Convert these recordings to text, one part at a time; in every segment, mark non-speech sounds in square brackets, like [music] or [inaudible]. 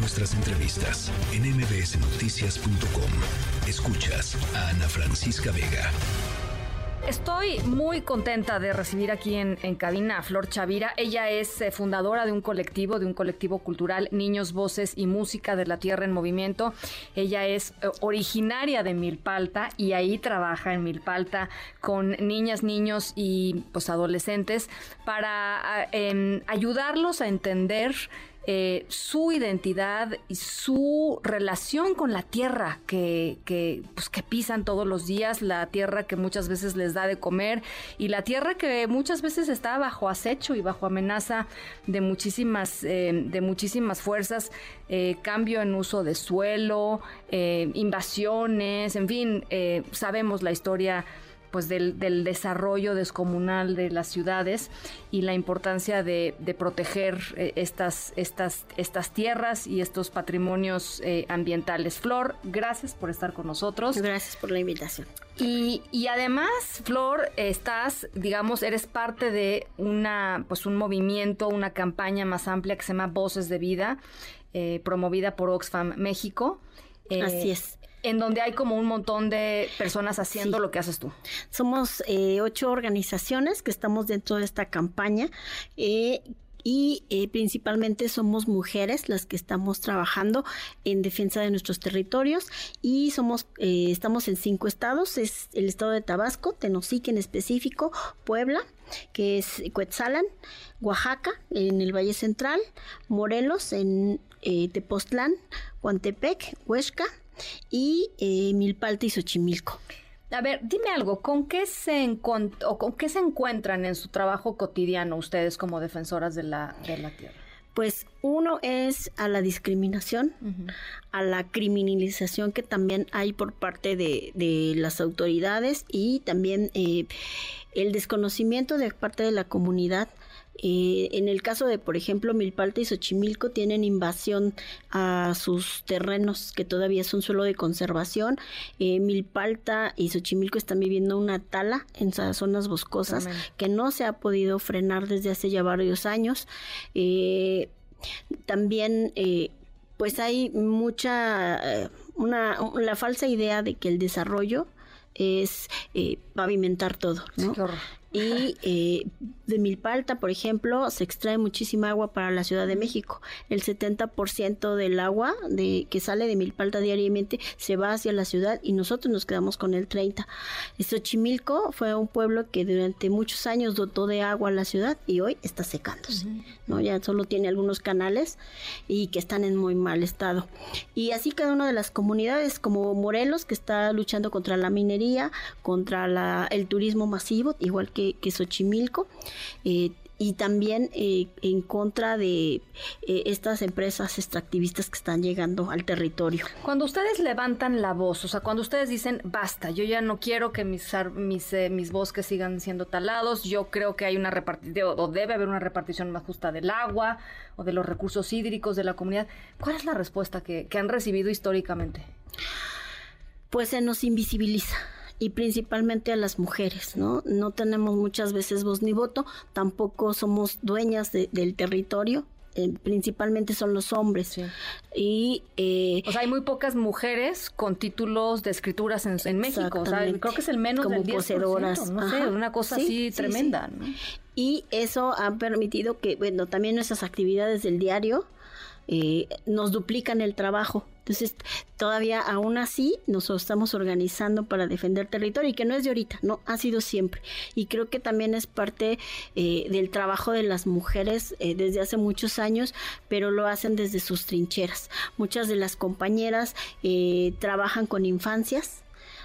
nuestras entrevistas en mbsnoticias.com. Escuchas a Ana Francisca Vega. Estoy muy contenta de recibir aquí en, cabina a Flor Chavira. Ella es eh, fundadora de un colectivo, de un colectivo cultural Niños, Voces y Música de la Tierra en Movimiento. Ella es eh, originaria de Milpalta y ahí trabaja en Milpalta con niñas, niños y pues adolescentes para em, ayudarlos a entender eh, su identidad y su relación con la tierra que, que, pues, que pisan todos los días, la tierra que muchas veces les da de comer y la tierra que muchas veces está bajo acecho y bajo amenaza de muchísimas, eh, de muchísimas fuerzas, eh, cambio en uso de suelo, invasiones, en fin, sabemos la historia pues del, desarrollo descomunal de las ciudades y la importancia de, proteger eh, estas, estas, estas tierras y estos patrimonios eh, ambientales. Flor, gracias por estar con nosotros. Gracias por la invitación. Y, y, además, Flor, estás, digamos, eres parte de una, pues un movimiento, una campaña más amplia que se llama Voces de Vida, eh, promovida por Oxfam México. Así es en donde hay como un montón de personas haciendo lo que haces tú. Somos eh, ocho organizaciones que estamos dentro de esta campaña. Eh, y eh, principalmente somos mujeres las que estamos trabajando en defensa de nuestros territorios y somos estamos en cinco estados es el estado de Tabasco Tenosique en específico Puebla que es Cuetzalan Oaxaca en el Valle Central Morelos en Tepoztlán Huantepec Huesca y eh, Milpalta y Xochimilco. A ver, dime algo, ¿con qué, se o ¿con qué se encuentran en su trabajo cotidiano ustedes como defensoras de la, de la tierra? Pues uno es a la discriminación, a la criminalización que también hay por parte de, de las autoridades y también eh, el desconocimiento de parte de la comunidad eh, en el caso de, por ejemplo, Milpalta y Xochimilco tienen invasión a sus terrenos que todavía es un suelo de conservación. Eh, Milpalta y Xochimilco están viviendo una tala en esas zonas boscosas que no se ha podido frenar desde hace ya varios años. Eh, también pues hay mucha una la falsa idea de que el desarrollo es pavimentar todo, ¿no? Y eh, de Milpalta, por ejemplo, se extrae muchísima agua para la Ciudad de México. El 70% del agua de, que sale de Milpalta diariamente se va hacia la ciudad y nosotros nos quedamos con el 30%. Xochimilco fue un pueblo que durante muchos años dotó de agua a la ciudad y hoy está secándose. ¿no? Ya solo tiene algunos canales y que están en muy mal estado. Y así cada una de las comunidades, como Morelos, que está luchando contra la minería, contra la, el turismo masivo, igual que que, Xochimilco. Eh, y también eh, en contra de eh, estas empresas extractivistas que están llegando al territorio. Cuando ustedes levantan la voz, o sea, cuando ustedes dicen, basta, yo ya no quiero que mis, mis, mis bosques sigan siendo talados, yo creo que hay una repartición, o debe haber una repartición más justa del agua o de los recursos hídricos de la comunidad, ¿cuál es la respuesta que, que han recibido históricamente? Pues se nos invisibiliza y principalmente a las mujeres, ¿no? No tenemos muchas veces voz ni voto, tampoco somos dueñas del territorio, eh, principalmente son los hombres. Y, eh, o sea, hay muy pocas mujeres con títulos de escrituras en, México. O sea, creo que es el menos Como del 10%, no sé, una cosa así tremenda. ¿no? Y eso ha permitido que, bueno, también nuestras actividades del diario eh, nos duplican el trabajo. Entonces, todavía aún así nos estamos organizando para defender territorio y que no es de ahorita, no, ha sido siempre. Y creo que también es parte eh, del trabajo de las mujeres eh, desde hace muchos años, pero lo hacen desde sus trincheras. Muchas de las compañeras trabajan con infancias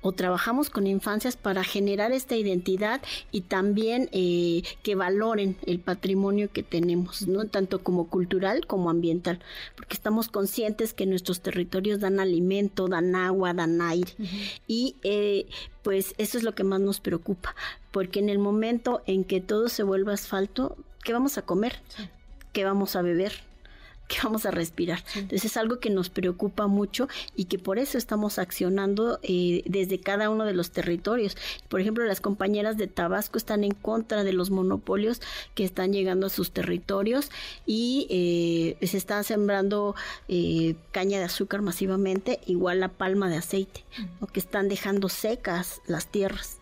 o trabajamos con infancias para generar esta identidad y también eh, que valoren el patrimonio que tenemos, ¿no? Tanto como cultural como ambiental, porque estamos conscientes que nuestros territorios dan alimento, dan agua, dan aire y eh, pues eso es lo que más nos preocupa, porque en el momento en que todo se vuelva asfalto, ¿qué vamos a comer? ¿Qué vamos a beber? Que vamos a respirar. Entonces es algo que nos preocupa mucho y que por eso estamos accionando eh, desde cada uno de los territorios. Por ejemplo, las compañeras de Tabasco están en contra de los monopolios que están llegando a sus territorios y eh, se está sembrando eh, caña de azúcar masivamente, igual la palma de aceite, que están dejando secas las tierras.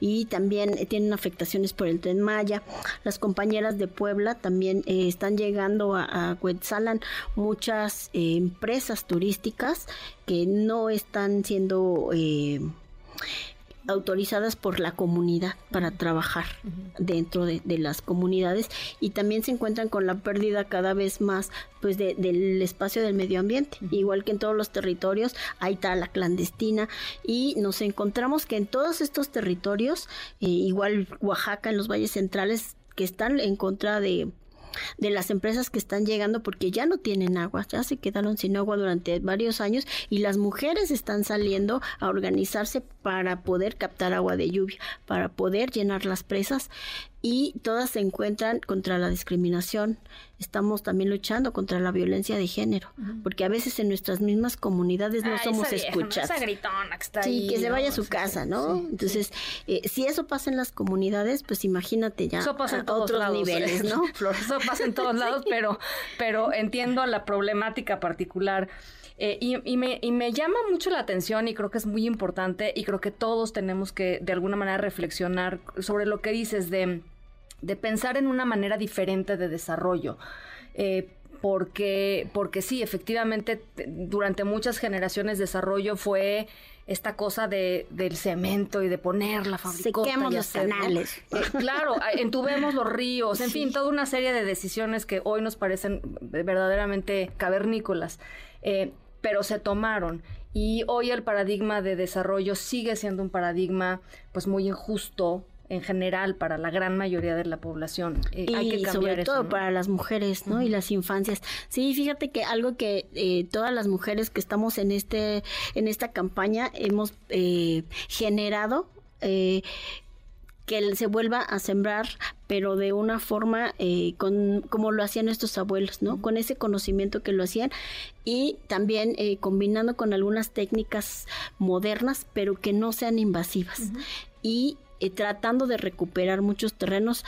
Y también tienen afectaciones por el tren Maya. Las compañeras de Puebla también están llegando a, a muchas eh, empresas turísticas que no están siendo eh, autorizadas por la comunidad para trabajar dentro de, las comunidades y también se encuentran con la pérdida cada vez más pues del espacio del medio ambiente. Igual que en todos los territorios hay está la clandestina y nos encontramos que en todos estos territorios eh, igual Oaxaca en los valles centrales que están en contra de de las empresas que están llegando porque ya no tienen agua, ya se quedaron sin agua durante varios años y las mujeres están saliendo a organizarse para poder captar agua de lluvia, para poder llenar las presas y todas se encuentran contra la discriminación. Estamos también luchando contra la violencia de género, porque a veces en nuestras mismas comunidades no somos escuchadas. sí, que se vaya a su casa, ¿no? Entonces, eh, si eso pasa en las comunidades, pues imagínate ya eso pasa en todos otros niveles, ¿no? [laughs] eso pasa en todos [laughs] lados, pero, pero entiendo la problemática particular. Eh, y, y, me, y me llama mucho la atención y creo que es muy importante y creo que todos tenemos que de alguna manera reflexionar sobre lo que dices de de pensar en una manera diferente de desarrollo. Eh, porque, porque sí, efectivamente, durante muchas generaciones desarrollo fue esta cosa de, del cemento y de poner la fabricota. Sequemos los canales. Eh, claro, entubemos los ríos, en fin, toda una serie de decisiones que hoy nos parecen verdaderamente cavernícolas, eh, pero se tomaron. Y hoy el paradigma de desarrollo sigue siendo un paradigma pues muy injusto, en general para la gran mayoría de la población. Eh, y hay que sobre todo para las mujeres, ¿no? Y las infancias. Sí, fíjate que algo que eh, todas las mujeres que estamos en este en esta campaña hemos eh, generado que se vuelva a sembrar, pero de una forma con, como lo hacían nuestros abuelos, ¿no? Con ese conocimiento que lo hacían y también combinando con algunas técnicas modernas, pero que no sean invasivas. Y y tratando de recuperar muchos terrenos.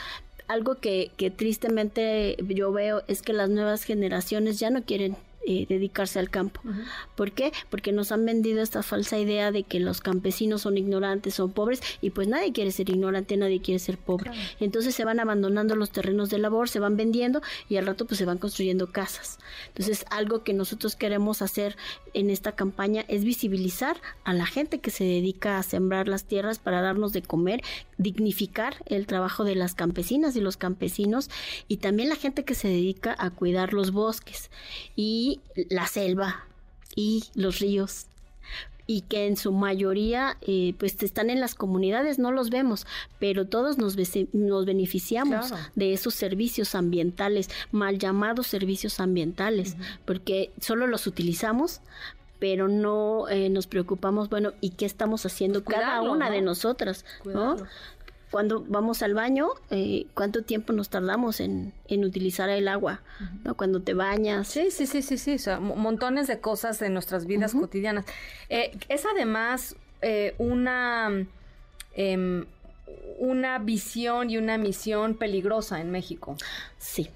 Algo que, que tristemente yo veo es que las nuevas generaciones ya no quieren eh, dedicarse al campo. ¿Por qué? Porque nos han vendido esta falsa idea de que los campesinos son ignorantes, son pobres, y pues nadie quiere ser ignorante, nadie quiere ser pobre. Entonces se van abandonando los terrenos de labor, se van vendiendo y al rato pues se van construyendo casas. Entonces algo que nosotros queremos hacer en esta campaña es visibilizar a la gente que se dedica a sembrar las tierras para darnos de comer, dignificar el trabajo de las campesinas y los campesinos y también la gente que se dedica a cuidar los bosques. Y la selva y los ríos y que en su mayoría eh, pues están en las comunidades, no los vemos, pero todos nos, nos beneficiamos de esos servicios ambientales, mal llamados servicios ambientales, porque solo los utilizamos pero no eh, nos preocupamos, bueno, ¿y qué estamos haciendo cada una de nosotras? ¿no? Cuando vamos al baño, eh, ¿cuánto tiempo nos tardamos en, utilizar el agua? ¿no? Cuando te bañas. Sí, sí, sí, sí, sí. O sea, montones de cosas en nuestras vidas cotidianas. Eh, es además eh, una, em, una visión y una misión peligrosa en México. Sí.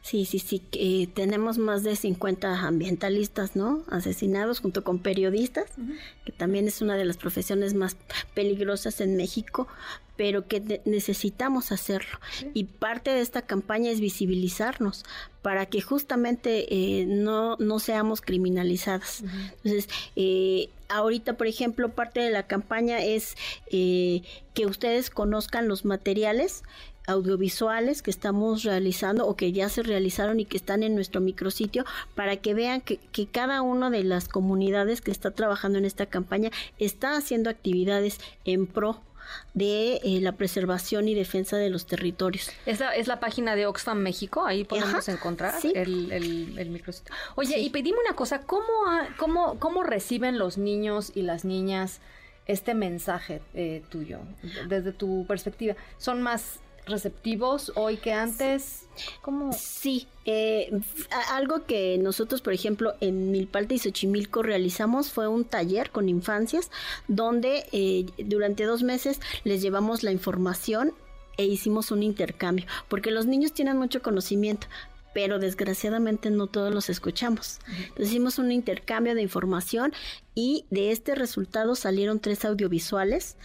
Sí, sí, sí, tenemos más de 50 ambientalistas, ¿no? Asesinados junto con periodistas, que también es una de las profesiones más peligrosas en México, pero que necesitamos hacerlo. Y parte de esta campaña es visibilizarnos para que justamente eh, no, no seamos criminalizadas. Entonces, eh, ahorita, por ejemplo, parte de la campaña es eh, que ustedes conozcan los materiales audiovisuales que estamos realizando o que ya se realizaron y que están en nuestro micrositio para que vean que, que cada una de las comunidades que está trabajando en esta campaña está haciendo actividades en pro de eh, la preservación y defensa de los territorios. Esa es la página de Oxfam México, ahí podemos encontrar el, el, micrositio. Oye, y pedime una cosa, ¿cómo, cómo, ¿cómo reciben los niños y las niñas este mensaje eh, tuyo, desde tu perspectiva? ¿Son más receptivos hoy que antes? ¿Cómo? Sí, eh, algo que nosotros, por ejemplo, en Milpalta y Xochimilco realizamos fue un taller con infancias donde eh, durante dos meses les llevamos la información e hicimos un intercambio, porque los niños tienen mucho conocimiento, pero desgraciadamente no todos los escuchamos. Entonces hicimos un intercambio de información y de este resultado salieron tres audiovisuales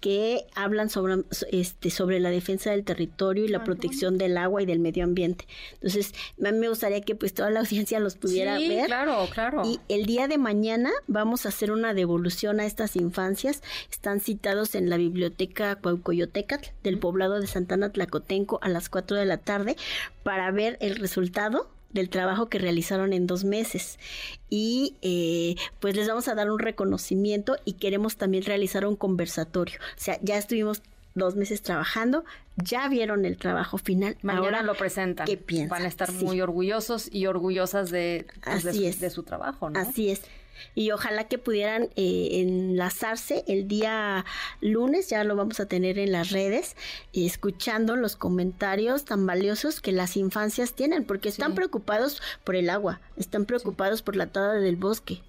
que hablan sobre, este, sobre la defensa del territorio y la protección del agua y del medio ambiente. Entonces, a mí me gustaría que pues toda la audiencia los pudiera sí, ver. claro, claro. Y el día de mañana vamos a hacer una devolución a estas infancias. Están citados en la biblioteca Cuaucoyotecatl del poblado de Santana Tlacotenco a las 4 de la tarde para ver el resultado del trabajo que realizaron en dos meses. Y eh, pues les vamos a dar un reconocimiento y queremos también realizar un conversatorio. O sea, ya estuvimos dos meses trabajando, ya vieron el trabajo final. Mañana Ahora lo presentan. ¿Qué piensan? Van a estar Sí. muy orgullosos y orgullosas de, pues, de Así su, es. de su trabajo, ¿no? Así es. Y ojalá que pudieran eh, enlazarse el día lunes, ya lo vamos a tener en las redes, escuchando los comentarios tan valiosos que las infancias tienen, porque están Sí. preocupados por el agua, están preocupados por la tala del bosque.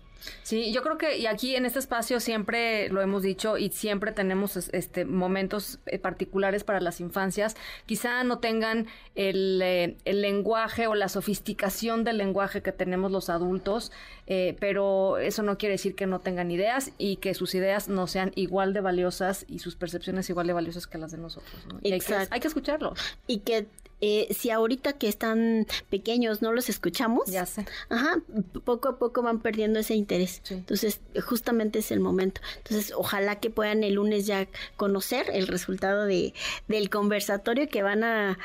Sí, yo creo que y aquí en este espacio siempre lo hemos dicho y siempre tenemos es- este momentos eh, particulares para las infancias. Quizá no tengan el, eh, el lenguaje o la sofisticación del lenguaje que tenemos los adultos, eh, pero eso no quiere decir que no tengan ideas y que sus ideas no sean igual de valiosas y sus percepciones igual de valiosas que las de nosotros. ¿no? Y hay que, Exacto. hay que escucharlos. Y que eh, si ahorita que están pequeños no los escuchamos, Ya sé. Ajá, poco a poco van perdiendo ese interés. Sí. Entonces, justamente es el momento. Entonces, ojalá que puedan el lunes ya conocer el resultado de, del conversatorio que van a,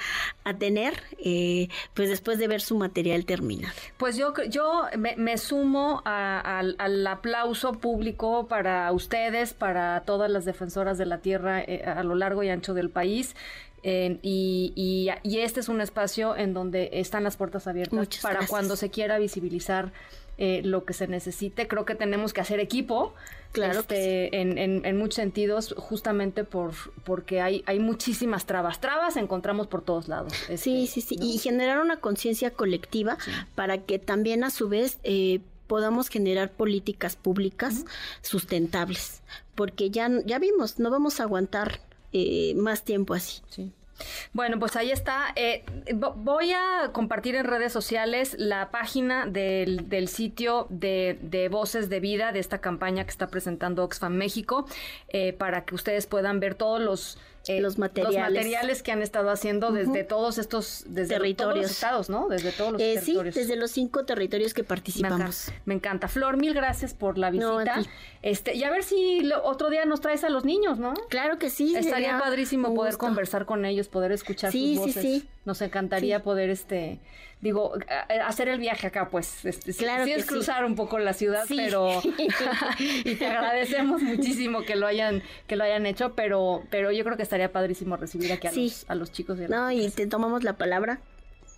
a tener, eh, pues después de ver su material terminado. Pues yo, yo me, me sumo a- al, al aplauso público para ustedes, para todas las defensoras de la tierra eh, a lo largo y ancho del país. Eh, y, y- y este es un espacio en donde están las puertas abiertas Muchas para gracias. cuando se quiera visibilizar eh, lo que se necesite. Creo que tenemos que hacer equipo. Claro este, en, en- en muchos sentidos, justamente por porque hay, hay muchísimas trabas. Trabas encontramos por todos lados. Sí, este, sí, sí. ¿no? Y generar una conciencia colectiva para que también a su vez eh, podamos generar políticas públicas sustentables. Porque ya, ya vimos, no vamos a aguantar eh, más tiempo así. Sí. Bueno, pues ahí está. Eh, vo- voy a compartir en redes sociales la página del, del sitio de, de Voces de Vida, de esta campaña que está presentando Oxfam México, eh, para que ustedes puedan ver todos los, eh, Los materiales. materiales que han estado haciendo desde todos estos desde todos Territorios. los estados, ¿no? Desde todos los Eh, sí, territorios. desde los cinco territorios que Me participamos. encanta, me encanta. Flor, mil gracias por la visita. este, y a ver si lo- otro día nos traes a los niños, ¿no? Claro que sí. Estaría padrísimo poder conversar con ellos, poder escuchar Sí, sus sí, voces. sí. Nos encantaría Sí. poder, este, digo, hacer el viaje acá, pues. Este, sí- Claro sí, que es sí. cruzar un poco la ciudad, Sí. pero [laughs] [laughs] y te agradecemos muchísimo que lo hayan que lo hayan hecho, pero pero yo creo que estaría padrísimo recibir aquí a, los, a los chicos. las No, y te tomamos la palabra.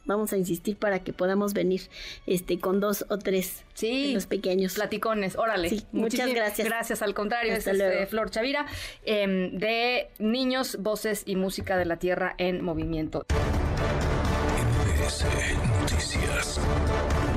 Vamos a insistir para que podamos venir este con dos o tres Sí. de los pequeños. Platicones, órale. Sí, muchas gracias. Gracias, al contrario. Hasta es luego. eh, Flor Chavira, em, de Niños, Voces y Música de la Tierra en Movimiento. MBS Noticias.